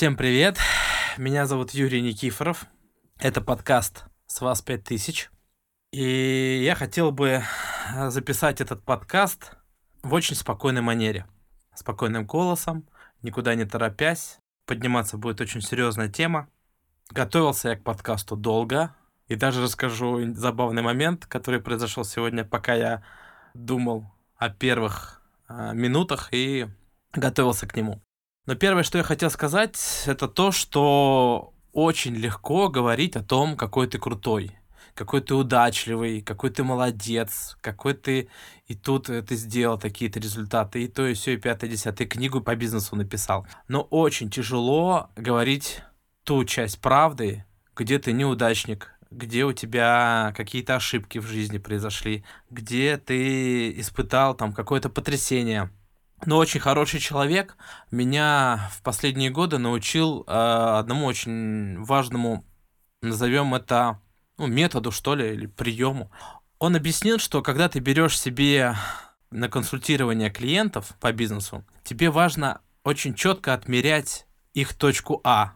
Всем привет! Меня зовут Юрий Никифоров. Это подкаст «С вас 5000». И я хотел бы записать этот подкаст в очень спокойной манере. Спокойным голосом, никуда не торопясь. Подниматься будет очень серьезная тема. Готовился я к подкасту долго. И даже расскажу забавный момент, который произошел сегодня, пока я думал о первых а, минутах и готовился к нему. Но первое, что я хотел сказать, это то, что очень легко говорить о том, какой ты крутой, какой ты удачливый, какой ты молодец, какой ты и тут ты сделал такие-то результаты, и то, и все, и пятое, десятое, книгу по бизнесу написал. Но очень тяжело говорить ту часть правды, где ты неудачник, где у тебя какие-то ошибки в жизни произошли, где ты испытал там какое-то потрясение – но очень хороший человек меня в последние годы научил э, одному очень важному, назовем это, ну, методу, что ли, или приему. Он объяснил, что когда ты берешь себе на консультирование клиентов по бизнесу, тебе важно очень четко отмерять их точку А,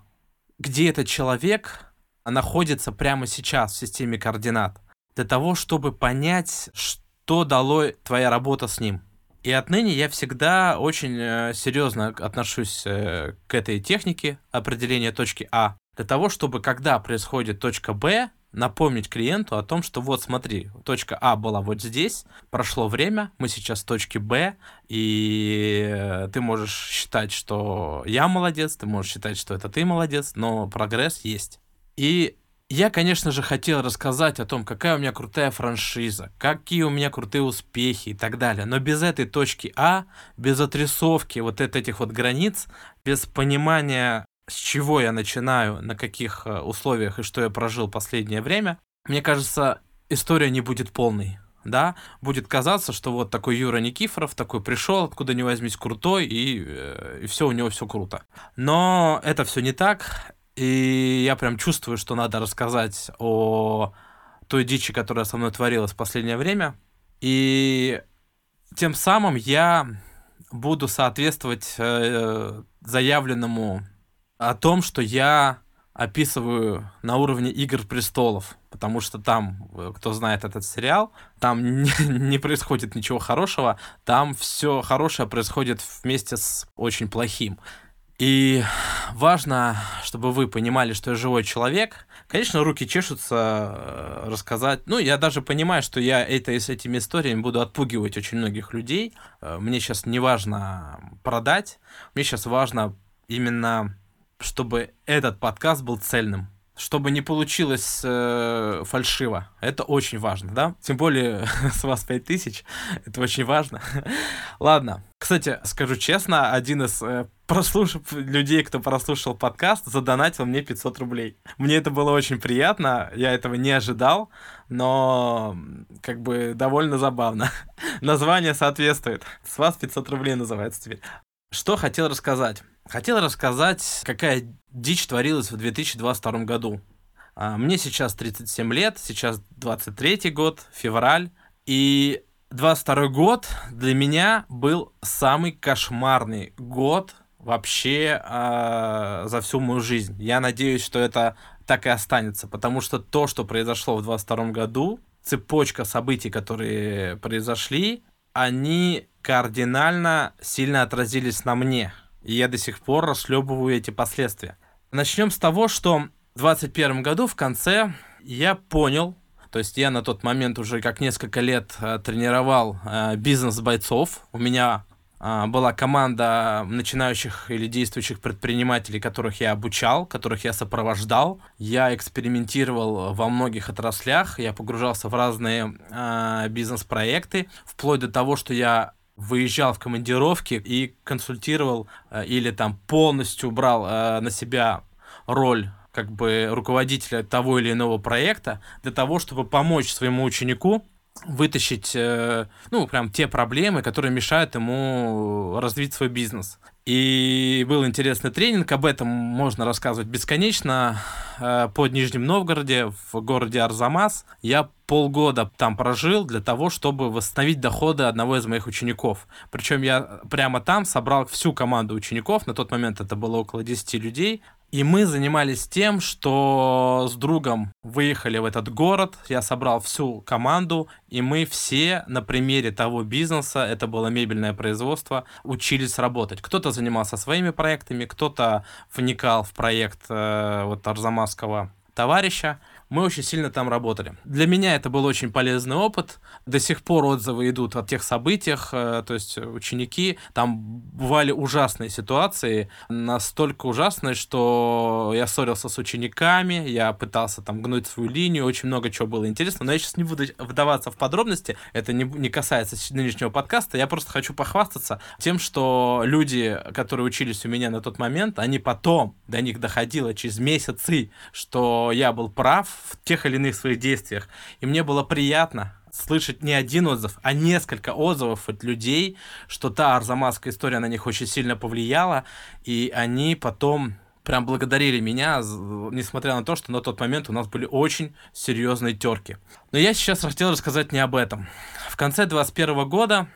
где этот человек находится прямо сейчас в системе координат, для того, чтобы понять, что дало твоя работа с ним. И отныне я всегда очень э, серьезно отношусь э, к этой технике определения точки А, для того, чтобы когда происходит точка Б, напомнить клиенту о том, что вот смотри, точка А была вот здесь, прошло время, мы сейчас в точке Б, и э, ты можешь считать, что я молодец, ты можешь считать, что это ты молодец, но прогресс есть. И я, конечно же, хотел рассказать о том, какая у меня крутая франшиза, какие у меня крутые успехи и так далее. Но без этой точки А, без отрисовки вот этих вот границ, без понимания, с чего я начинаю, на каких э, условиях и что я прожил последнее время, мне кажется, история не будет полной. Да, будет казаться, что вот такой Юра Никифоров такой пришел, откуда не возьмись, крутой, и, э, и все у него все круто. Но это все не так. И я прям чувствую, что надо рассказать о той дичи, которая со мной творилась в последнее время. И тем самым я буду соответствовать э, заявленному о том, что я описываю на уровне Игр престолов, потому что там, кто знает этот сериал, там не, не происходит ничего хорошего, там все хорошее происходит вместе с очень плохим. И важно, чтобы вы понимали, что я живой человек. Конечно, руки чешутся э, рассказать. Ну, я даже понимаю, что я это, с этими историями буду отпугивать очень многих людей. Э, мне сейчас не важно продать. Мне сейчас важно именно, чтобы этот подкаст был цельным чтобы не получилось э, фальшиво. Это очень важно, да? Тем более с вас 5000, это очень важно. Ладно. Кстати, скажу честно, один из э, прослушав... людей, кто прослушал подкаст, задонатил мне 500 рублей. Мне это было очень приятно, я этого не ожидал, но как бы довольно забавно. Название соответствует. С вас 500 рублей называется теперь. Что хотел рассказать? Хотел рассказать, какая дичь творилась в 2022 году. А, мне сейчас 37 лет, сейчас 23 год, февраль, и 22 год для меня был самый кошмарный год вообще э, за всю мою жизнь. Я надеюсь, что это так и останется, потому что то, что произошло в 22 году, цепочка событий, которые произошли, они кардинально сильно отразились на мне. И я до сих пор расшлебываю эти последствия. Начнем с того, что в 2021 году в конце я понял, то есть я на тот момент уже как несколько лет э, тренировал э, бизнес бойцов. У меня была команда начинающих или действующих предпринимателей, которых я обучал, которых я сопровождал. Я экспериментировал во многих отраслях, я погружался в разные э, бизнес-проекты, вплоть до того, что я выезжал в командировки и консультировал э, или там полностью брал э, на себя роль как бы руководителя того или иного проекта для того, чтобы помочь своему ученику вытащить, э, ну, прям те проблемы, которые мешают ему развить свой бизнес. И был интересный тренинг, об этом можно рассказывать бесконечно. Э, под Нижним Новгороде, в городе Арзамас, я полгода там прожил для того, чтобы восстановить доходы одного из моих учеников. Причем я прямо там собрал всю команду учеников, на тот момент это было около 10 людей, и мы занимались тем, что с другом выехали в этот город, я собрал всю команду, и мы все на примере того бизнеса, это было мебельное производство, учились работать. Кто-то занимался своими проектами, кто-то вникал в проект э, вот Арзамасского товарища, мы очень сильно там работали. Для меня это был очень полезный опыт. До сих пор отзывы идут о тех событиях, э, то есть ученики, там бывали ужасные ситуации, настолько ужасные, что я ссорился с учениками, я пытался там гнуть свою линию, очень много чего было интересно, но я сейчас не буду вдаваться в подробности, это не, не касается нынешнего подкаста, я просто хочу похвастаться тем, что люди, которые учились у меня на тот момент, они потом, до них доходило через месяцы, что я был прав, в тех или иных своих действиях. И мне было приятно слышать не один отзыв, а несколько отзывов от людей, что та арзамасская история на них очень сильно повлияла, и они потом прям благодарили меня, несмотря на то, что на тот момент у нас были очень серьезные терки. Но я сейчас хотел рассказать не об этом. В конце 2021 года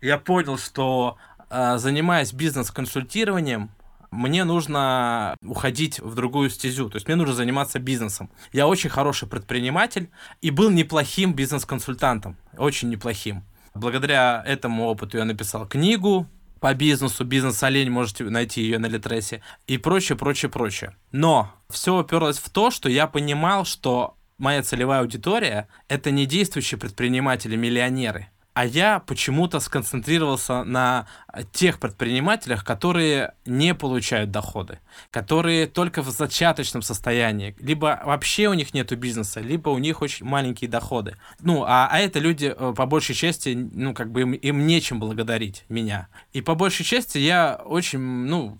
я понял, что э, занимаясь бизнес-консультированием, мне нужно уходить в другую стезю, то есть мне нужно заниматься бизнесом. Я очень хороший предприниматель и был неплохим бизнес-консультантом, очень неплохим. Благодаря этому опыту я написал книгу по бизнесу, бизнес-олень, можете найти ее на Литресе, и прочее, прочее, прочее. Но все уперлось в то, что я понимал, что моя целевая аудитория — это не действующие предприниматели-миллионеры — а я почему-то сконцентрировался на тех предпринимателях, которые не получают доходы, которые только в зачаточном состоянии, либо вообще у них нет бизнеса, либо у них очень маленькие доходы. Ну, а, а это люди, э, по большей части, ну, как бы им, им нечем благодарить меня. И по большей части я очень, ну,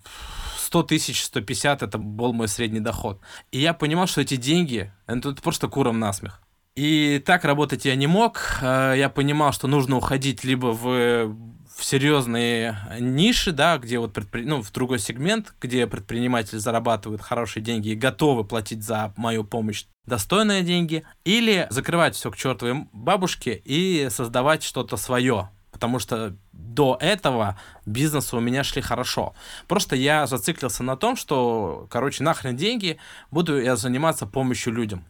100 тысяч, 150 это был мой средний доход. И я понимал, что эти деньги, это просто куром насмех. И так работать я не мог. Э, я понимал, что нужно уходить либо в, в серьезные ниши, да, где вот предпри... ну, в другой сегмент, где предприниматели зарабатывают хорошие деньги и готовы платить за мою помощь достойные деньги, или закрывать все к чертовой бабушке и создавать что-то свое, потому что до этого бизнесы у меня шли хорошо. Просто я зациклился на том, что, короче, нахрен деньги, буду я заниматься помощью людям.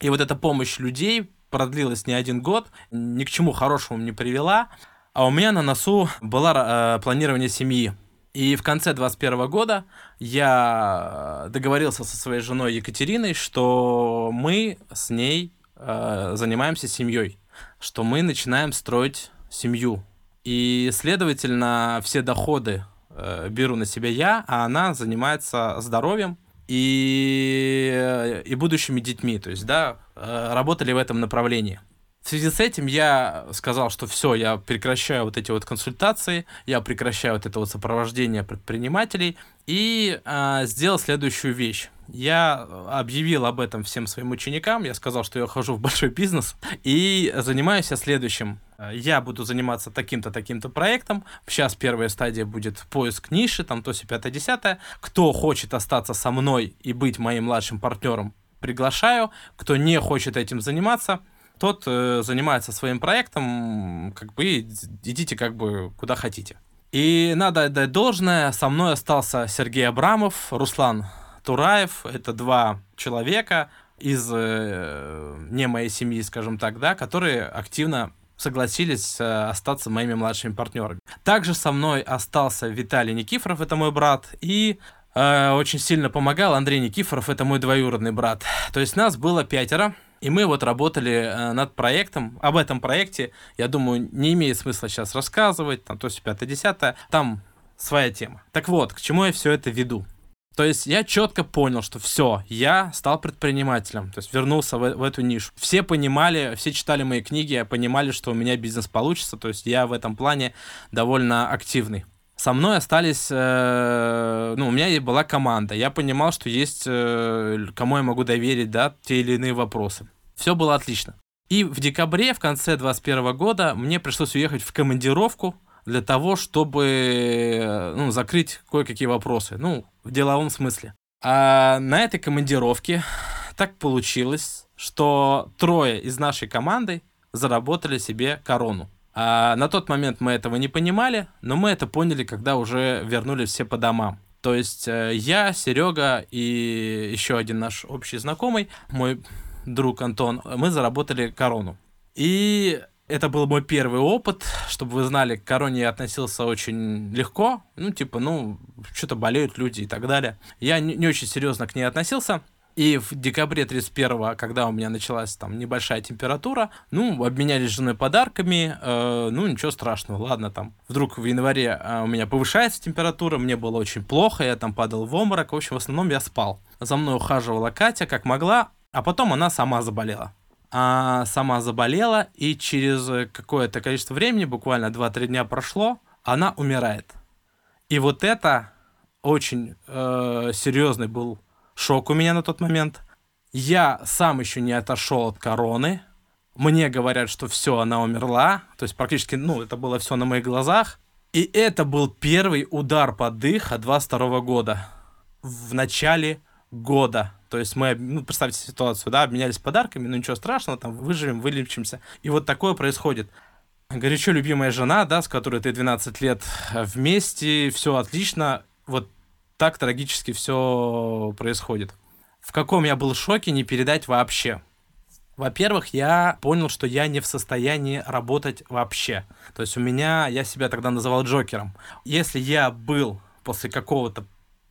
И вот эта помощь людей продлилась не один год, ни к чему хорошему не привела. А у меня на носу было э, планирование семьи. И в конце 2021 года я договорился со своей женой Екатериной, что мы с ней э, занимаемся семьей, что мы начинаем строить семью. И, следовательно, все доходы э, беру на себя я, а она занимается здоровьем, и, и будущими детьми. То есть, да, э, работали в этом направлении. В связи с этим я сказал, что все, я прекращаю вот эти вот консультации, я прекращаю вот это вот сопровождение предпринимателей и э, сделал следующую вещь. Я объявил об этом всем своим ученикам, я сказал, что я хожу в большой бизнес и занимаюсь я следующим я буду заниматься таким-то, таким-то проектом. Сейчас первая стадия будет поиск ниши, там то все пятое, десятое. Кто хочет остаться со мной и быть моим младшим партнером, приглашаю. Кто не хочет этим заниматься, тот э, занимается своим проектом, как бы идите как бы куда хотите. И надо отдать должное, со мной остался Сергей Абрамов, Руслан Тураев. Это два человека из э, не моей семьи, скажем так, да, которые активно согласились э, остаться моими младшими партнерами. Также со мной остался Виталий Никифоров, это мой брат, и э, очень сильно помогал Андрей Никифоров, это мой двоюродный брат. То есть нас было пятеро, и мы вот работали э, над проектом. Об этом проекте, я думаю, не имеет смысла сейчас рассказывать, там то есть 5-10, там своя тема. Так вот, к чему я все это веду? То есть я четко понял, что все, я стал предпринимателем, то есть вернулся в, в эту нишу. Все понимали, все читали мои книги, понимали, что у меня бизнес получится, то есть я в этом плане довольно активный. Со мной остались, э, ну, у меня была команда, я понимал, что есть, э, кому я могу доверить, да, те или иные вопросы. Все было отлично. И в декабре, в конце 2021 года, мне пришлось уехать в командировку для того, чтобы ну, закрыть кое-какие вопросы. Ну, в деловом смысле. А на этой командировке так получилось, что трое из нашей команды заработали себе корону. А на тот момент мы этого не понимали, но мы это поняли, когда уже вернулись все по домам. То есть э, я, Серега и еще один наш общий знакомый, мой друг Антон, мы заработали корону. И это был мой первый опыт, чтобы вы знали, к короне я относился очень легко, ну, типа, ну, что-то болеют люди и так далее. Я не, не очень серьезно к ней относился, и в декабре 31 когда у меня началась там небольшая температура, ну, обменялись с женой подарками, э, ну, ничего страшного, ладно, там, вдруг в январе э, у меня повышается температура, мне было очень плохо, я там падал в обморок, в общем, в основном я спал. За мной ухаживала Катя, как могла, а потом она сама заболела. А сама заболела, и через какое-то количество времени, буквально 2-3 дня прошло, она умирает. И вот это очень э, серьезный был шок у меня на тот момент. Я сам еще не отошел от короны. Мне говорят, что все, она умерла. То есть практически, ну, это было все на моих глазах. И это был первый удар под дых от 22 года. В начале года. То есть мы, ну, представьте ситуацию, да, обменялись подарками, ну ничего страшного, там выживем, вылечимся. И вот такое происходит. Горячо любимая жена, да, с которой ты 12 лет вместе, все отлично. Вот так трагически все происходит. В каком я был шоке, не передать вообще. Во-первых, я понял, что я не в состоянии работать вообще. То есть у меня, я себя тогда называл Джокером. Если я был после какого-то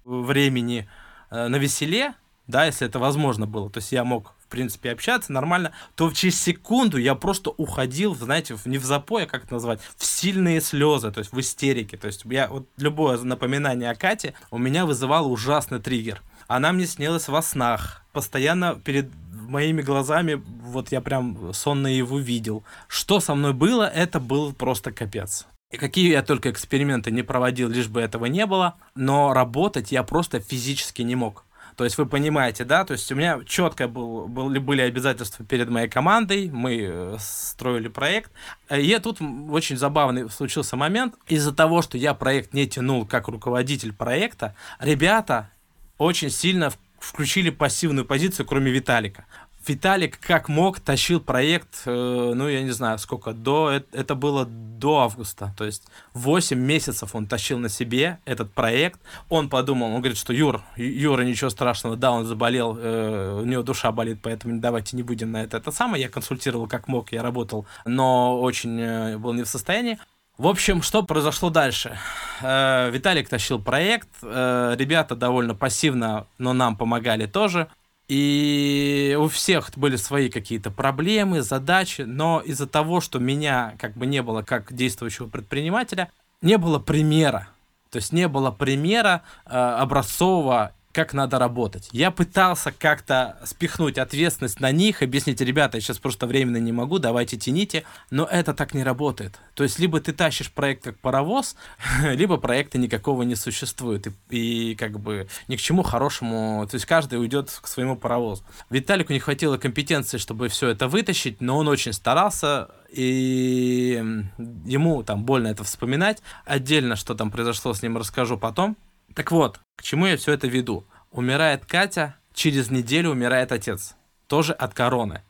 времени э, на веселе, да, если это возможно было, то есть я мог в принципе, общаться нормально, то через секунду я просто уходил, знаете, не в запой, а как это назвать, в сильные слезы, то есть в истерике. То есть я вот любое напоминание о Кате у меня вызывало ужасный триггер. Она мне снилась во снах, постоянно перед моими глазами, вот я прям сонно его видел. Что со мной было, это был просто капец. И какие я только эксперименты не проводил, лишь бы этого не было, но работать я просто физически не мог. То есть вы понимаете, да, то есть у меня четко был, были, были обязательства перед моей командой, мы э, строили проект. И тут очень забавный случился момент. Из-за того, что я проект не тянул как руководитель проекта, ребята очень сильно включили пассивную позицию, кроме Виталика. Виталик как мог тащил проект, э, ну, я не знаю, сколько, до, это, было до августа, то есть 8 месяцев он тащил на себе этот проект, он подумал, он говорит, что Юр, Юра, ничего страшного, да, он заболел, э, у него душа болит, поэтому давайте не будем на это, это самое, я консультировал как мог, я работал, но очень э, был не в состоянии, в общем, что произошло дальше? Виталик тащил проект, ребята довольно пассивно, но нам помогали тоже. И у всех были свои какие-то проблемы, задачи, но из-за того, что меня как бы не было как действующего предпринимателя, не было примера. То есть не было примера э, образцового как надо работать. Я пытался как-то спихнуть ответственность на них, объяснить, ребята, я сейчас просто временно не могу, давайте тяните, но это так не работает. То есть либо ты тащишь проект как паровоз, либо проекта никакого не существует, и, и как бы ни к чему хорошему, то есть каждый уйдет к своему паровозу. Виталику не хватило компетенции, чтобы все это вытащить, но он очень старался, и ему там больно это вспоминать. Отдельно, что там произошло с ним, расскажу потом. Так вот, к чему я все это веду? Умирает Катя, через неделю умирает отец. Тоже от короны.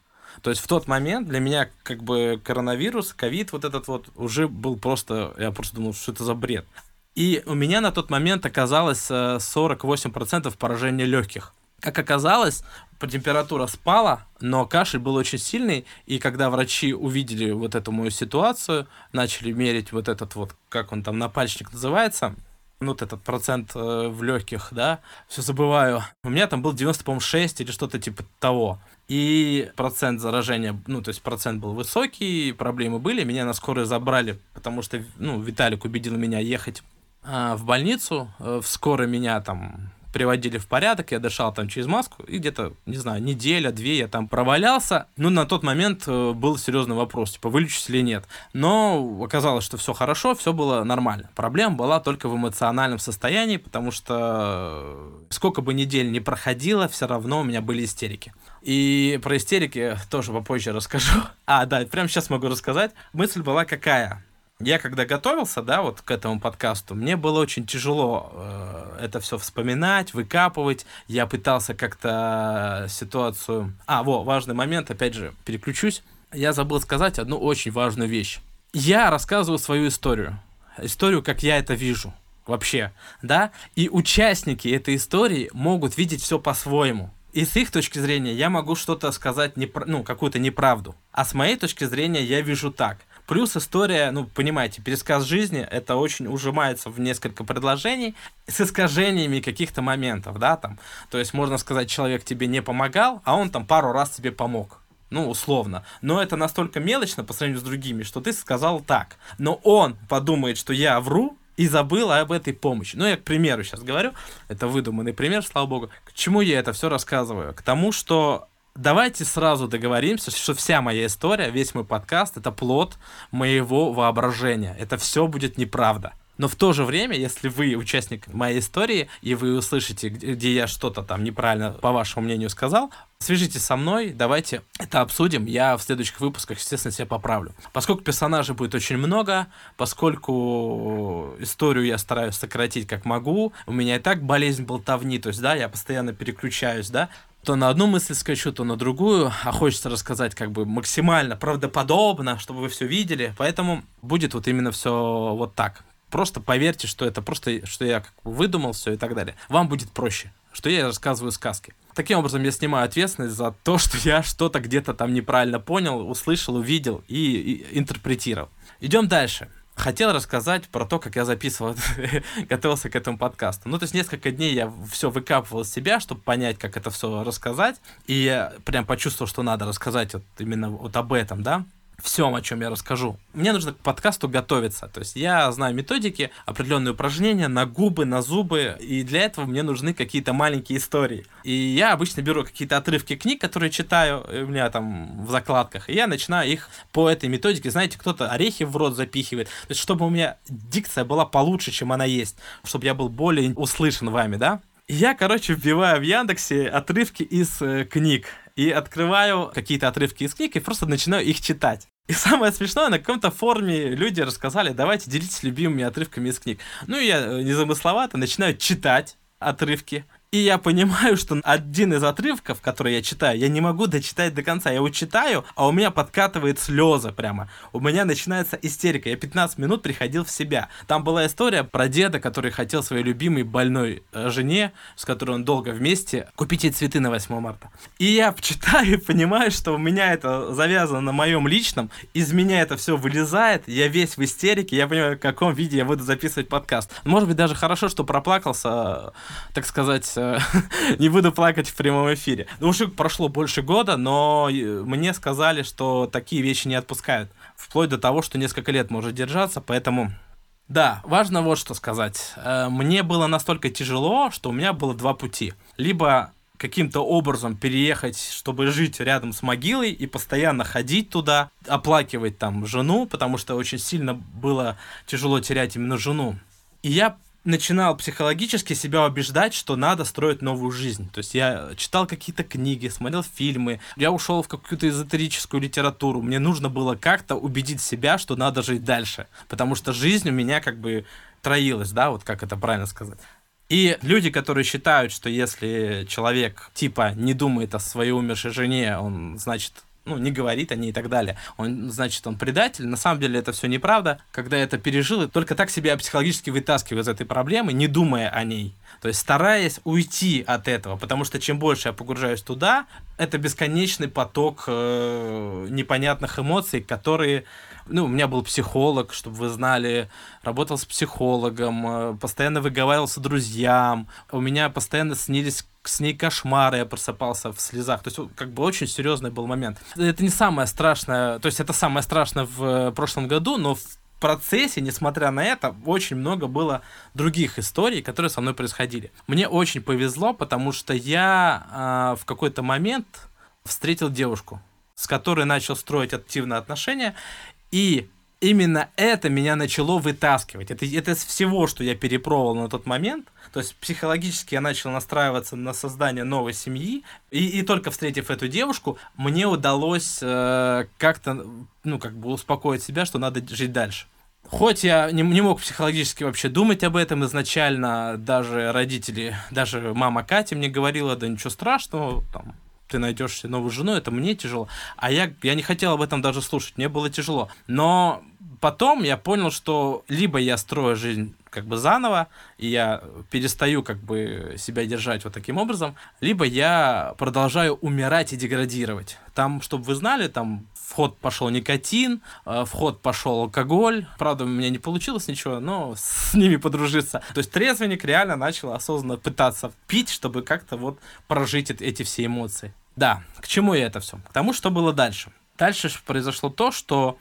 То есть в тот момент для меня как бы коронавирус, ковид вот этот вот уже был просто, я просто думал, что это за бред. И у меня на тот момент оказалось 48% э, поражения легких. Как оказалось, температура спала, но кашель был очень сильный, и когда врачи увидели вот эту мою ситуацию, начали мерить вот этот вот, как он там, напальчник называется, ну, вот этот процент э, в легких, да, все забываю. У меня там был 90, по-моему, 6 или что-то типа того. И процент заражения, ну, то есть процент был высокий, проблемы были, меня на скорой забрали, потому что, ну, Виталик убедил меня ехать э, в больницу, э, в скорой меня там приводили в порядок, я дышал там через маску, и где-то, не знаю, неделя, две я там провалялся. Ну, на тот момент э, был серьезный вопрос, типа, вылечусь или нет. Но оказалось, что все хорошо, все было нормально. Проблема была только в эмоциональном состоянии, потому что сколько бы недель не проходило, все равно у меня были истерики. И про истерики тоже попозже расскажу. А, да, прямо сейчас могу рассказать. Мысль была какая? Я когда готовился, да, вот к этому подкасту, мне было очень тяжело э, это все вспоминать, выкапывать. Я пытался как-то ситуацию... А, во, важный момент, опять же, переключусь. Я забыл сказать одну очень важную вещь. Я рассказываю свою историю. Историю, как я это вижу вообще, да, и участники этой истории могут видеть все по-своему. И с их точки зрения я могу что-то сказать, непра- ну, какую-то неправду. А с моей точки зрения я вижу так. Плюс история, ну, понимаете, пересказ жизни, это очень ужимается в несколько предложений с искажениями каких-то моментов, да, там. То есть можно сказать, человек тебе не помогал, а он там пару раз тебе помог ну, условно. Но это настолько мелочно по сравнению с другими, что ты сказал так. Но он подумает, что я вру, и забыл об этой помощи. Ну, я к примеру сейчас говорю, это выдуманный пример, слава богу. К чему я это все рассказываю? К тому, что давайте сразу договоримся, что вся моя история, весь мой подкаст — это плод моего воображения. Это все будет неправда. Но в то же время, если вы участник моей истории, и вы услышите, где я что-то там неправильно, по вашему мнению, сказал, свяжитесь со мной, давайте это обсудим. Я в следующих выпусках, естественно, себя поправлю. Поскольку персонажей будет очень много, поскольку историю я стараюсь сократить как могу, у меня и так болезнь болтовни, то есть, да, я постоянно переключаюсь, да, то на одну мысль скачу, то на другую, а хочется рассказать как бы максимально правдоподобно, чтобы вы все видели, поэтому будет вот именно все вот так. Просто поверьте, что это просто, что я как бы выдумал все и так далее. Вам будет проще, что я рассказываю сказки. Таким образом, я снимаю ответственность за то, что я что-то где-то там неправильно понял, услышал, увидел и, и интерпретировал. Идем дальше хотел рассказать про то, как я записывал, готовился к этому подкасту. Ну, то есть несколько дней я все выкапывал из себя, чтобы понять, как это все рассказать. И я прям почувствовал, что надо рассказать вот именно вот об этом, да всем, о чем я расскажу. Мне нужно к подкасту готовиться. То есть я знаю методики, определенные упражнения на губы, на зубы, и для этого мне нужны какие-то маленькие истории. И я обычно беру какие-то отрывки книг, которые читаю у меня там в закладках, и я начинаю их по этой методике. Знаете, кто-то орехи в рот запихивает. То есть чтобы у меня дикция была получше, чем она есть, чтобы я был более услышан вами, да? Я, короче, вбиваю в Яндексе отрывки из э, книг и открываю какие-то отрывки из книг и просто начинаю их читать. И самое смешное, на каком-то форуме люди рассказали, давайте делитесь любимыми отрывками из книг. Ну, я э, незамысловато начинаю читать отрывки и я понимаю, что один из отрывков, который я читаю, я не могу дочитать до конца. Я его читаю, а у меня подкатывает слезы прямо. У меня начинается истерика. Я 15 минут приходил в себя. Там была история про деда, который хотел своей любимой больной э, жене, с которой он долго вместе, купить ей цветы на 8 марта. И я читаю и понимаю, что у меня это завязано на моем личном. Из меня это все вылезает. Я весь в истерике. Я понимаю, в каком виде я буду записывать подкаст. Может быть, даже хорошо, что проплакался, так сказать, Не буду плакать в прямом эфире. Ну, уже прошло больше года, но э, мне сказали, что такие вещи не отпускают. Вплоть до того, что несколько лет может держаться, поэтому... Да, важно вот что сказать. Э, мне было настолько тяжело, что у меня было два пути. Либо каким-то образом переехать, чтобы жить рядом с могилой и постоянно ходить туда, оплакивать там жену, потому что очень сильно было тяжело терять именно жену. И я начинал психологически себя убеждать, что надо строить новую жизнь. То есть я читал какие-то книги, смотрел фильмы, я ушел в какую-то эзотерическую литературу. Мне нужно было как-то убедить себя, что надо жить дальше. Потому что жизнь у меня как бы троилась, да, вот как это правильно сказать. И люди, которые считают, что если человек типа не думает о своей умершей жене, он, значит, ну, не говорит о ней и так далее. Он, значит, он предатель. На самом деле это все неправда. Когда я это пережил, только так себя психологически вытаскиваю из этой проблемы, не думая о ней. То есть стараясь уйти от этого, потому что чем больше я погружаюсь туда, это бесконечный поток э, непонятных эмоций, которые ну, у меня был психолог, чтобы вы знали, работал с психологом, э, постоянно выговаривался друзьям, у меня постоянно снились с ней кошмары, я просыпался в слезах. То есть, как бы очень серьезный был момент. Это не самое страшное, то есть это самое страшное в э, прошлом году, но в процессе, несмотря на это, очень много было других историй, которые со мной происходили. Мне очень повезло, потому что я э, в какой-то момент встретил девушку, с которой начал строить активные отношения, и именно это меня начало вытаскивать. Это, это из всего, что я перепробовал на тот момент. То есть психологически я начал настраиваться на создание новой семьи. И, и только встретив эту девушку, мне удалось э, как-то, ну, как бы успокоить себя, что надо жить дальше. Хоть я не, не мог психологически вообще думать об этом изначально, даже родители, даже мама Катя мне говорила, да ничего страшного, там, ты найдешь себе новую жену, это мне тяжело. А я, я не хотел об этом даже слушать, мне было тяжело. Но потом я понял, что либо я строю жизнь как бы заново, и я перестаю как бы себя держать вот таким образом, либо я продолжаю умирать и деградировать. Там, чтобы вы знали, там в ход пошел никотин, э, в ход пошел алкоголь. Правда, у меня не получилось ничего, но с ними подружиться. То есть трезвенник реально начал осознанно пытаться пить, чтобы как-то вот прожить эти все эмоции. Да, к чему я это все? К тому, что было дальше. Дальше произошло то, что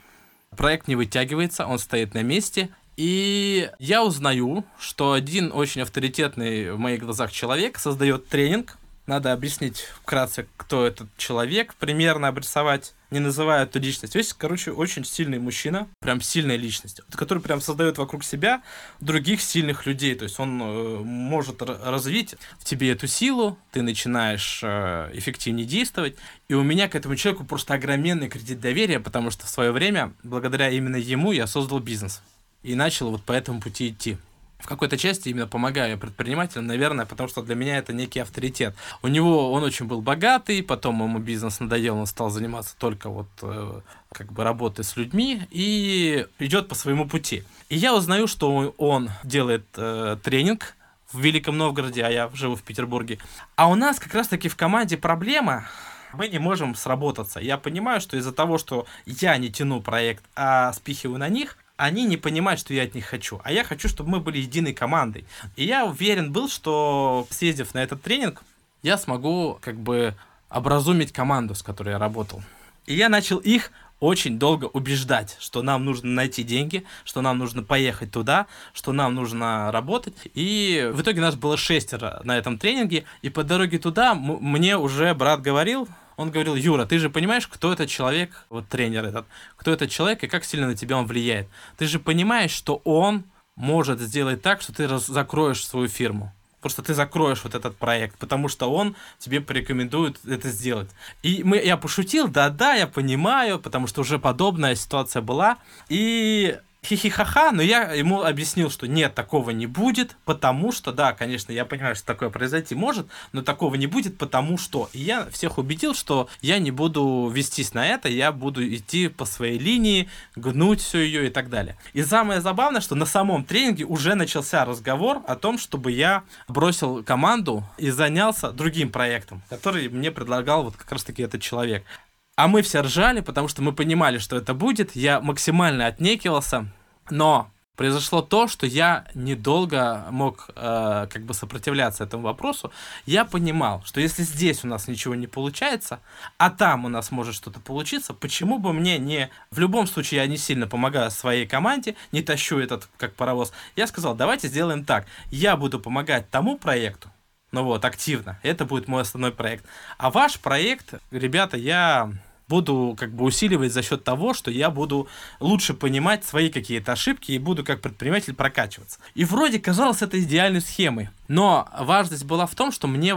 проект не вытягивается, он стоит на месте, и я узнаю, что один очень авторитетный в моих глазах человек создает тренинг. Надо объяснить вкратце, кто этот человек, примерно обрисовать, не называя эту личность. Есть, короче, очень сильный мужчина, прям сильная личность, который прям создает вокруг себя других сильных людей. То есть он э, может развить в тебе эту силу, ты начинаешь э, эффективнее действовать. И у меня к этому человеку просто огроменный кредит доверия, потому что в свое время, благодаря именно ему, я создал бизнес и начал вот по этому пути идти. В какой-то части именно помогаю предпринимателям, наверное, потому что для меня это некий авторитет. У него он очень был богатый, потом ему бизнес надоел, он стал заниматься только вот э, как бы работой с людьми и идет по своему пути. И я узнаю, что он делает э, тренинг в Великом Новгороде, а я живу в Петербурге. А у нас как раз-таки в команде проблема, мы не можем сработаться. Я понимаю, что из-за того, что я не тяну проект, а спихиваю на них, они не понимают, что я от них хочу. А я хочу, чтобы мы были единой командой. И я уверен был, что съездив на этот тренинг, я смогу как бы образумить команду, с которой я работал. И я начал их очень долго убеждать, что нам нужно найти деньги, что нам нужно поехать туда, что нам нужно работать. И в итоге нас было шестеро на этом тренинге. И по дороге туда мне уже брат говорил, он говорил, Юра, ты же понимаешь, кто этот человек, вот тренер этот, кто этот человек и как сильно на тебя он влияет. Ты же понимаешь, что он может сделать так, что ты закроешь свою фирму. Просто ты закроешь вот этот проект, потому что он тебе порекомендует это сделать. И мы, я пошутил, да-да, я понимаю, потому что уже подобная ситуация была. И хихихаха, но я ему объяснил, что нет, такого не будет, потому что, да, конечно, я понимаю, что такое произойти может, но такого не будет, потому что. И я всех убедил, что я не буду вестись на это, я буду идти по своей линии, гнуть все ее и так далее. И самое забавное, что на самом тренинге уже начался разговор о том, чтобы я бросил команду и занялся другим проектом, который мне предлагал вот как раз-таки этот человек. А мы все ржали, потому что мы понимали, что это будет. Я максимально отнекивался. Но произошло то, что я недолго мог э, как бы сопротивляться этому вопросу. Я понимал, что если здесь у нас ничего не получается, а там у нас может что-то получиться, почему бы мне не... В любом случае, я не сильно помогаю своей команде, не тащу этот как паровоз. Я сказал, давайте сделаем так. Я буду помогать тому проекту, ну вот, активно. Это будет мой основной проект. А ваш проект, ребята, я буду как бы усиливать за счет того, что я буду лучше понимать свои какие-то ошибки и буду как предприниматель прокачиваться. И вроде казалось это идеальной схемой. Но важность была в том, что мне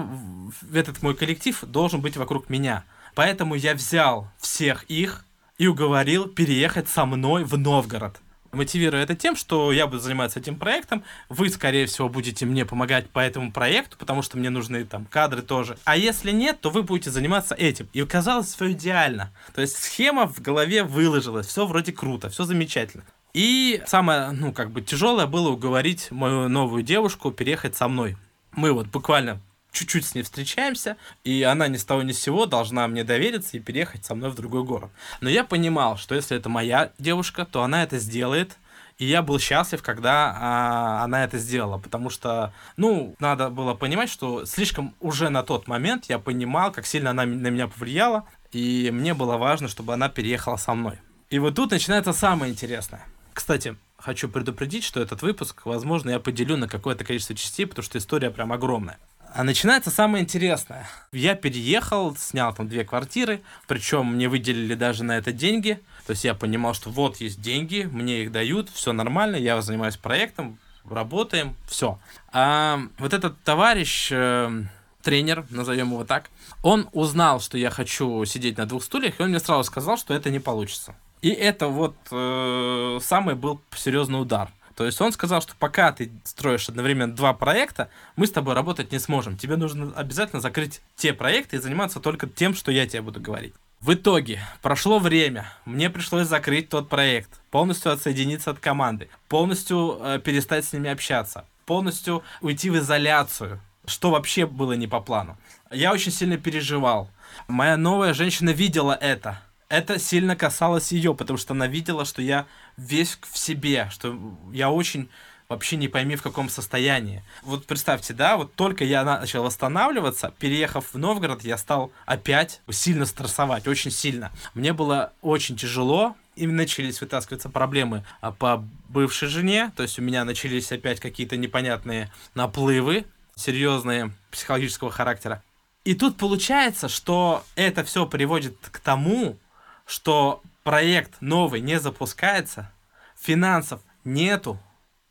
этот мой коллектив должен быть вокруг меня. Поэтому я взял всех их и уговорил переехать со мной в Новгород мотивирую это тем, что я буду заниматься этим проектом, вы, скорее всего, будете мне помогать по этому проекту, потому что мне нужны там кадры тоже. А если нет, то вы будете заниматься этим. И казалось все идеально. То есть схема в голове выложилась, все вроде круто, все замечательно. И самое, ну, как бы тяжелое было уговорить мою новую девушку переехать со мной. Мы вот буквально чуть-чуть с ней встречаемся, и она ни с того ни с сего должна мне довериться и переехать со мной в другой город. Но я понимал, что если это моя девушка, то она это сделает, и я был счастлив, когда а, она это сделала, потому что, ну, надо было понимать, что слишком уже на тот момент я понимал, как сильно она на меня повлияла, и мне было важно, чтобы она переехала со мной. И вот тут начинается самое интересное. Кстати, хочу предупредить, что этот выпуск, возможно, я поделю на какое-то количество частей, потому что история прям огромная. А начинается самое интересное. Я переехал, снял там две квартиры, причем мне выделили даже на это деньги. То есть я понимал, что вот есть деньги, мне их дают, все нормально, я занимаюсь проектом, работаем, все. А вот этот товарищ, э, тренер, назовем его так, он узнал, что я хочу сидеть на двух стульях, и он мне сразу сказал, что это не получится. И это вот э, самый был серьезный удар. То есть он сказал, что пока ты строишь одновременно два проекта, мы с тобой работать не сможем. Тебе нужно обязательно закрыть те проекты и заниматься только тем, что я тебе буду говорить. В итоге прошло время, мне пришлось закрыть тот проект, полностью отсоединиться от команды, полностью э, перестать с ними общаться, полностью уйти в изоляцию, что вообще было не по плану. Я очень сильно переживал. Моя новая женщина видела это. Это сильно касалось ее, потому что она видела, что я весь в себе, что я очень вообще не пойми в каком состоянии. Вот представьте, да, вот только я начал восстанавливаться, переехав в Новгород, я стал опять сильно стрессовать, очень сильно. Мне было очень тяжело, и начались вытаскиваться проблемы а, по бывшей жене, то есть у меня начались опять какие-то непонятные наплывы, серьезные психологического характера. И тут получается, что это все приводит к тому, что проект новый не запускается, финансов нету,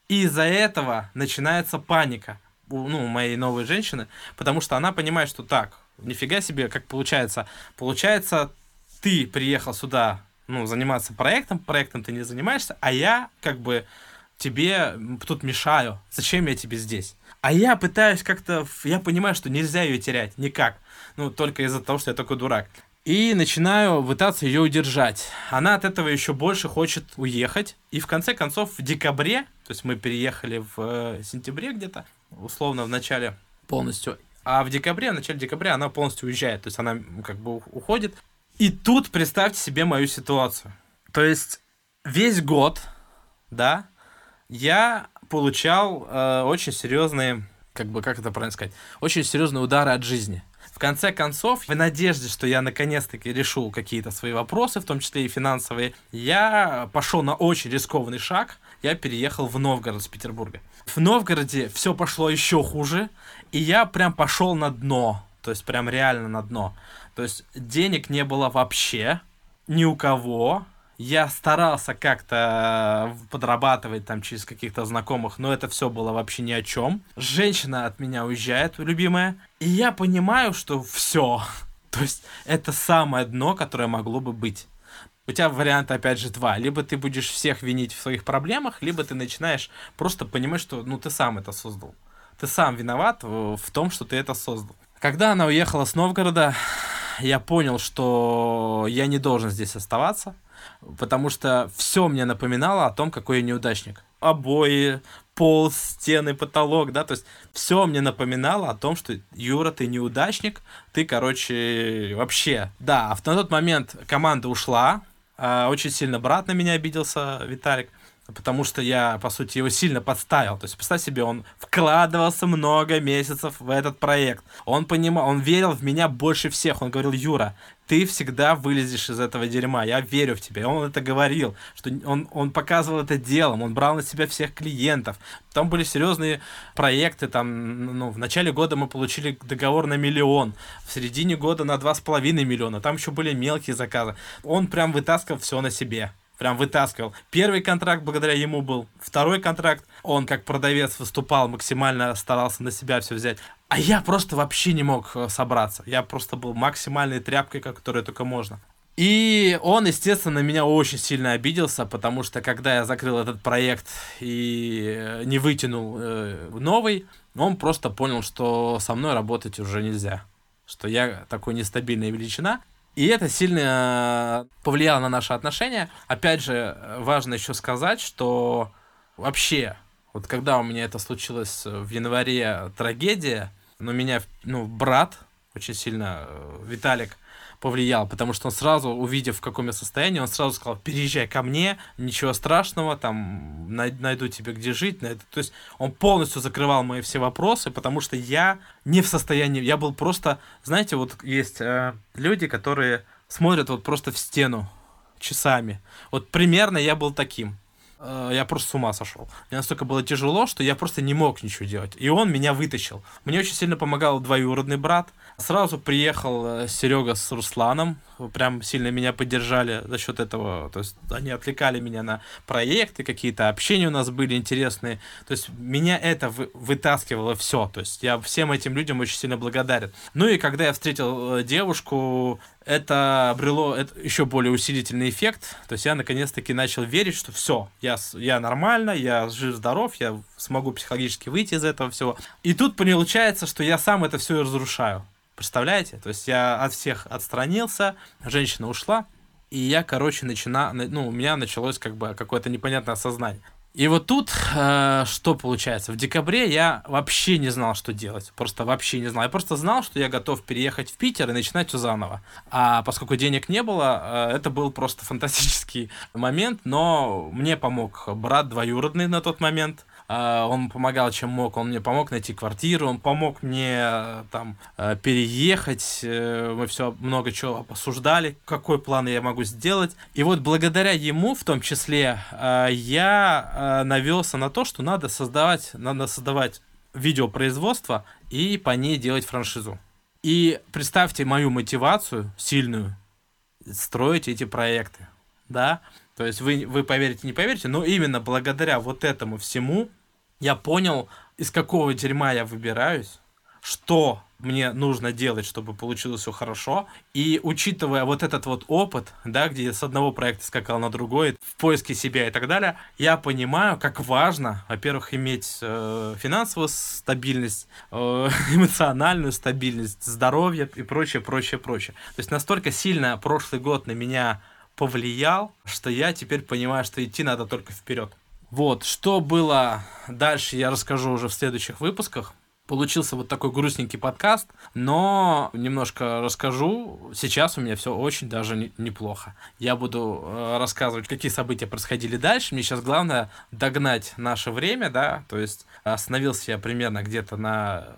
и из-за этого начинается паника у ну, моей новой женщины, потому что она понимает, что так, нифига себе, как получается. Получается, ты приехал сюда ну, заниматься проектом, проектом ты не занимаешься, а я как бы тебе тут мешаю. Зачем я тебе здесь? А я пытаюсь как-то... Я понимаю, что нельзя ее терять. Никак. Ну, только из-за того, что я такой дурак и начинаю пытаться ее удержать. Она от этого еще больше хочет уехать. И в конце концов в декабре, то есть мы переехали в э, сентябре где-то, условно в начале полностью, а в декабре, в начале декабря она полностью уезжает, то есть она как бы уходит. И тут представьте себе мою ситуацию. То есть весь год, да, я получал э, очень серьезные, как бы, как это правильно сказать, очень серьезные удары от жизни конце концов, в надежде, что я наконец-таки решу какие-то свои вопросы, в том числе и финансовые, я пошел на очень рискованный шаг. Я переехал в Новгород с Петербурга. В Новгороде все пошло еще хуже, и я прям пошел на дно. То есть прям реально на дно. То есть денег не было вообще ни у кого я старался как-то подрабатывать там через каких-то знакомых, но это все было вообще ни о чем. Женщина от меня уезжает, любимая, и я понимаю, что все. То есть это самое дно, которое могло бы быть. У тебя варианты, опять же, два. Либо ты будешь всех винить в своих проблемах, либо ты начинаешь просто понимать, что ну ты сам это создал. Ты сам виноват в том, что ты это создал. Когда она уехала с Новгорода, я понял, что я не должен здесь оставаться потому что все мне напоминало о том, какой я неудачник. Обои, пол, стены, потолок, да, то есть все мне напоминало о том, что Юра, ты неудачник, ты, короче, вообще, да, а в на тот момент команда ушла, а, очень сильно брат на меня обиделся, Виталик, потому что я, по сути, его сильно подставил. То есть, представь себе, он вкладывался много месяцев в этот проект. Он понимал, он верил в меня больше всех. Он говорил, Юра, ты всегда вылезешь из этого дерьма, я верю в тебя. И он это говорил, что он, он показывал это делом, он брал на себя всех клиентов. Там были серьезные проекты, там, ну, в начале года мы получили договор на миллион, в середине года на два с половиной миллиона, там еще были мелкие заказы. Он прям вытаскивал все на себе прям вытаскивал. Первый контракт благодаря ему был, второй контракт, он как продавец выступал, максимально старался на себя все взять. А я просто вообще не мог э, собраться. Я просто был максимальной тряпкой, которой только можно. И он, естественно, меня очень сильно обиделся, потому что когда я закрыл этот проект и э, не вытянул э, новый, он просто понял, что со мной работать уже нельзя. Что я такой нестабильная величина. И это сильно повлияло на наши отношения. Опять же, важно еще сказать, что вообще, вот когда у меня это случилось в январе, трагедия, но меня, ну, брат, очень сильно, э, Виталик, повлиял, потому что он сразу, увидев, в каком я состоянии, он сразу сказал, переезжай ко мне, ничего страшного, там, найду тебе где жить. Найду. То есть он полностью закрывал мои все вопросы, потому что я не в состоянии, я был просто, знаете, вот есть э, люди, которые смотрят вот просто в стену часами. Вот примерно я был таким. Э, я просто с ума сошел. Мне настолько было тяжело, что я просто не мог ничего делать. И он меня вытащил. Мне очень сильно помогал двоюродный брат. Сразу приехал э, Серега с Русланом, прям сильно меня поддержали за счет этого. То есть они отвлекали меня на проекты, какие-то общения у нас были интересные. То есть меня это вы, вытаскивало все. То есть я всем этим людям очень сильно благодарен. Ну и когда я встретил э, девушку, это обрело это еще более усилительный эффект. То есть я наконец-таки начал верить, что все, я, я нормально, я жив-здоров, я смогу психологически выйти из этого всего. И тут получается, что я сам это все разрушаю. Представляете? То есть я от всех отстранился, женщина ушла, и я, короче, начина... ну, у меня началось как бы какое-то непонятное осознание. И вот тут э, что получается? В декабре я вообще не знал, что делать. Просто вообще не знал. Я просто знал, что я готов переехать в Питер и начинать все заново. А поскольку денег не было, э, это был просто фантастический момент. Но мне помог брат двоюродный на тот момент. А, он помогал чем мог, он мне помог найти квартиру, он помог мне э, там э, переехать, э, мы все много чего обсуждали, какой план я могу сделать. И вот благодаря ему, в том числе, я навелся на то, что надо создавать, надо создавать видеопроизводство и по ней делать франшизу. И представьте мою мотивацию сильную строить эти проекты, да, то есть вы, вы поверите, не поверите, но именно благодаря вот этому всему я понял, из какого дерьма я выбираюсь, что мне нужно делать, чтобы получилось все хорошо. И учитывая вот этот вот опыт, да, где я с одного проекта скакал на другой, в поиске себя и так далее, я понимаю, как важно, во-первых, иметь э, финансовую стабильность, э, эмоциональную стабильность, здоровье и прочее, прочее, прочее. То есть настолько сильно прошлый год на меня повлиял, что я теперь понимаю, что идти надо только вперед. Вот, что было дальше, я расскажу уже в следующих выпусках. Получился вот такой грустненький подкаст, но немножко расскажу. Сейчас у меня все очень даже не, неплохо. Я буду э, рассказывать, какие события происходили дальше. Мне сейчас главное догнать наше время, да, то есть остановился я примерно где-то на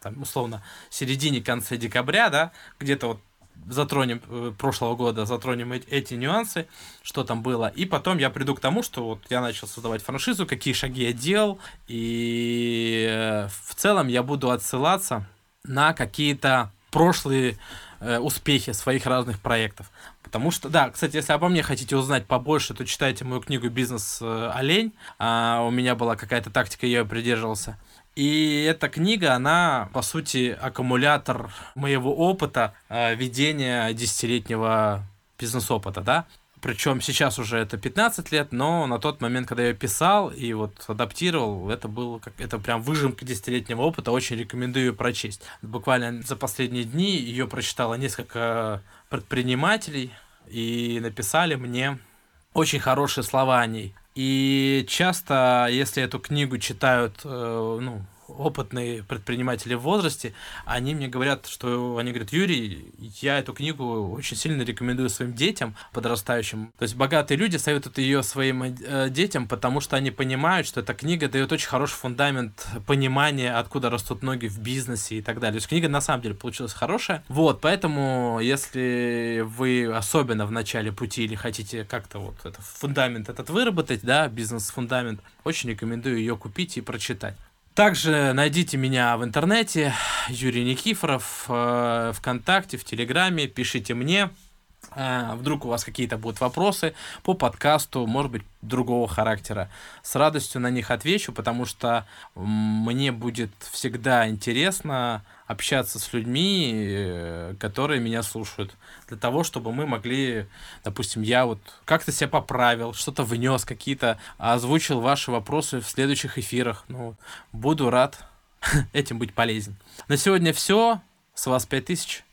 там, условно, середине-конце декабря, да, где-то вот затронем э, прошлого года, затронем эти нюансы, что там было. И потом я приду к тому, что вот я начал создавать франшизу, какие шаги я делал. И э, в целом я буду отсылаться на какие-то прошлые э, успехи своих разных проектов. Потому что, да, кстати, если обо мне хотите узнать побольше, то читайте мою книгу «Бизнес олень». А, у меня была какая-то тактика, я ее придерживался. И эта книга, она, по сути, аккумулятор моего опыта э, ведения десятилетнего бизнес-опыта, да. Причем сейчас уже это 15 лет, но на тот момент, когда я писал и вот адаптировал, это был как это прям выжимка десятилетнего опыта. Очень рекомендую ее прочесть. Буквально за последние дни ее прочитало несколько предпринимателей и написали мне очень хорошие слова о ней. И часто, если эту книгу читают, э, ну, опытные предприниматели в возрасте, они мне говорят, что они говорят, Юрий, я эту книгу очень сильно рекомендую своим детям подрастающим. То есть богатые люди советуют ее своим э, детям, потому что они понимают, что эта книга дает очень хороший фундамент понимания, откуда растут ноги в бизнесе и так далее. То есть книга на самом деле получилась хорошая. Вот, поэтому если вы особенно в начале пути или хотите как-то вот этот фундамент этот выработать, да, бизнес-фундамент, очень рекомендую ее купить и прочитать. Также найдите меня в интернете, Юрий Никифоров, э, ВКонтакте, в Телеграме, пишите мне. Э, вдруг у вас какие-то будут вопросы по подкасту, может быть, другого характера. С радостью на них отвечу, потому что мне будет всегда интересно общаться с людьми, э, которые меня слушают, для того, чтобы мы могли, допустим, я вот как-то себя поправил, что-то внес, какие-то озвучил ваши вопросы в следующих эфирах. Ну, буду рад этим быть полезен. На сегодня все. С вас 5000.